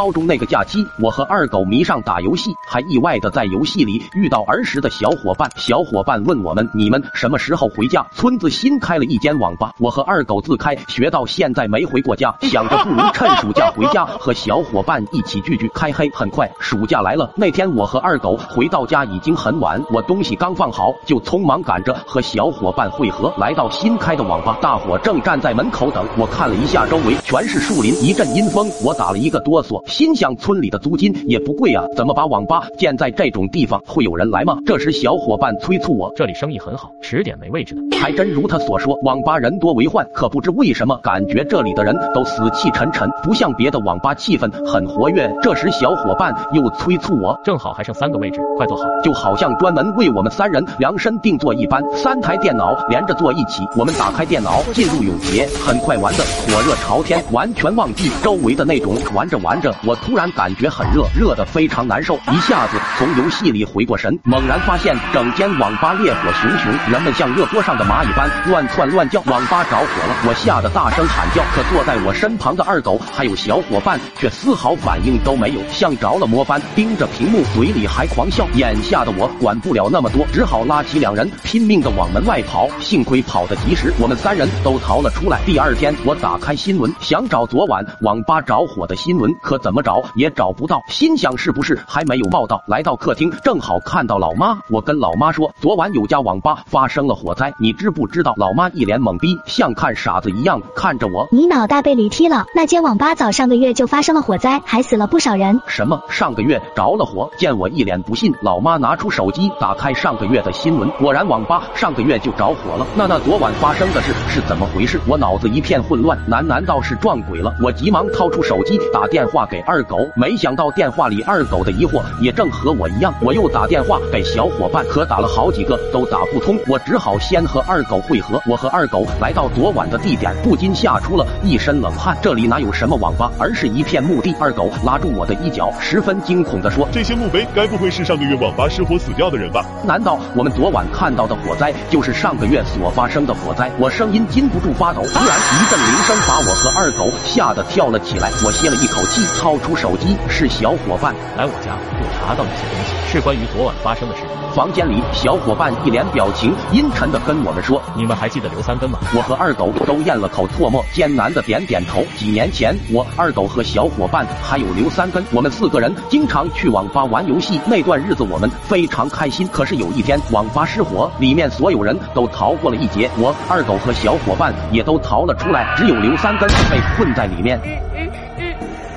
高中那个假期，我和二狗迷上打游戏，还意外的在游戏里遇到儿时的小伙伴。小伙伴问我们：“你们什么时候回家？”村子新开了一间网吧，我和二狗自开学到现在没回过家，想着不如趁暑假回家和小伙伴一起聚聚开黑。很快暑假来了，那天我和二狗回到家已经很晚，我东西刚放好，就匆忙赶着和小伙伴会合，来到新开的网吧，大伙正站在门口等。我看了一下周围，全是树林，一阵阴风，我打了一个哆嗦，心想村里的租金也不贵啊，怎么把网吧建在这种地方？会有人来吗？这时小伙伴催促我，这里生意很好，迟点没位置的。还真如他所说，网吧人多为患，可不知为什么，感觉这里的人都死气沉沉，不像别的网吧气氛很活跃。这时小伙伴又催促我，正好还剩三个位置，快坐好，就好像专门为我们三人量身定做一般。三台电脑连着坐一起，我们打开电脑进入永劫，很快玩的火热朝天，完全忘记周围的那种。玩着玩着，我突然感觉很热，热的非常难受，一下子从游戏里回过神，猛然发现整间网吧烈火熊熊，人们像热锅上的蚂蚁般乱窜乱叫，网吧着火了！我吓得大声喊叫，可坐在我身旁的二狗还有小伙伴却丝毫反应都没有，像着了魔般盯着屏幕，嘴里还狂笑。眼下的我管不了那么多，只好拉起两人拼命的往门外跑。幸亏跑得及时，我们三人都逃了出来。第二天，我打开新闻，想找昨晚网吧着火的新闻，可怎么找也找不到。心想是不是还没有报道？来到客厅，正好看到老妈，我跟老妈说，昨晚有家网吧发生了火灾，你知不知道？老妈一脸懵逼，像看傻子一样看着我。你脑袋被驴踢了？那间网吧早上个月就发生了火灾，还死了不少人。什么？上个月着了火？见我一脸不信，老妈拿出手机打开上个月的新闻，果然网吧上个月就着火了。那那昨晚发生的事是怎么回事？我脑子一片混乱，难难道是撞鬼了？我急忙掏出手机打电话给二狗，没想到电话里二狗的疑惑也正和我一样。我又打电话给小伙伴，可打了好几个都打不通，我只好先和二狗会合。我和二狗来到昨晚的地点，不禁吓出了一身冷汗。这里哪有什么网吧，而是一片墓地。二狗拉住我的衣角，十分惊恐地说：“这些墓碑该不会是上个月网吧失火死掉的人吧？难道我们昨晚看到的火灾就是上个月所发生的火灾？”我声音禁不住发抖，突然一阵铃声把我和二狗吓得跳了起来。我歇了一口气，掏出手机，是小伙伴来我家，我查到一些东西，是关于昨晚发生的事。房间里，小伙伴一脸表情阴沉的跟我们说：“你们还记得刘三根吗？”我和二狗都咽了口唾沫，艰难的点点头。几年前，我二狗和小伙伴还有刘三根，我们四个人经常去网吧玩游戏。那段日子我们非常开心。可是有一天，网吧失火，里面所有人都逃过了一劫，我二狗和小伙伴也都逃了出来，只有刘三根被困在里面。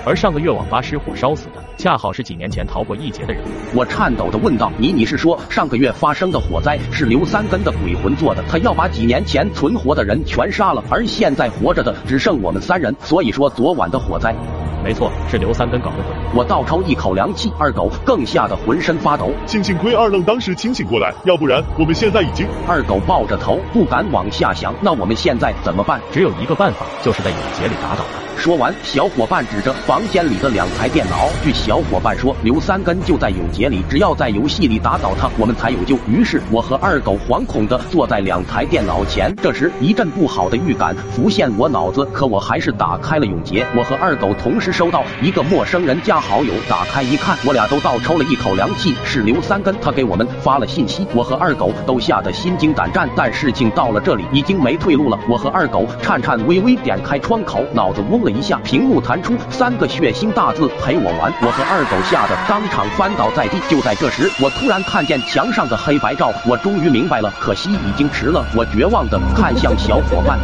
而上个月网吧失火烧死的，恰好是几年前逃过一劫的人。我颤抖的问道：“你你是说上个月发生的火灾是刘三根的鬼魂做的？他要把几年前存活的人全杀了，而现在活着的只剩我们三人。所以说昨晚的火灾，没错，是刘三根搞的鬼。”我倒抽一口凉气，二狗更吓得浑身发抖。幸幸亏二愣当时清醒过来，要不然我们现在已经……二狗抱着头不敢往下想。那我们现在怎么办？只有一个办法，就是在永劫里打倒他。说完，小伙伴指着房间里的两台电脑。据小伙伴说，刘三根就在永劫里，只要在游戏里打倒他，我们才有救。于是，我和二狗惶恐的坐在两台电脑前。这时，一阵不好的预感浮现我脑子，可我还是打开了永劫。我和二狗同时收到一个陌生人加好友，打开一看，我俩都倒抽了一口凉气。是刘三根，他给我们发了信息。我和二狗都吓得心惊胆战，但事情到了这里，已经没退路了。我和二狗颤颤巍巍点开窗口，脑子嗡。了一下，屏幕弹出三个血腥大字：“陪我玩。”我和二狗吓得当场翻倒在地。就在这时，我突然看见墙上的黑白照，我终于明白了，可惜已经迟了。我绝望的看向小伙伴。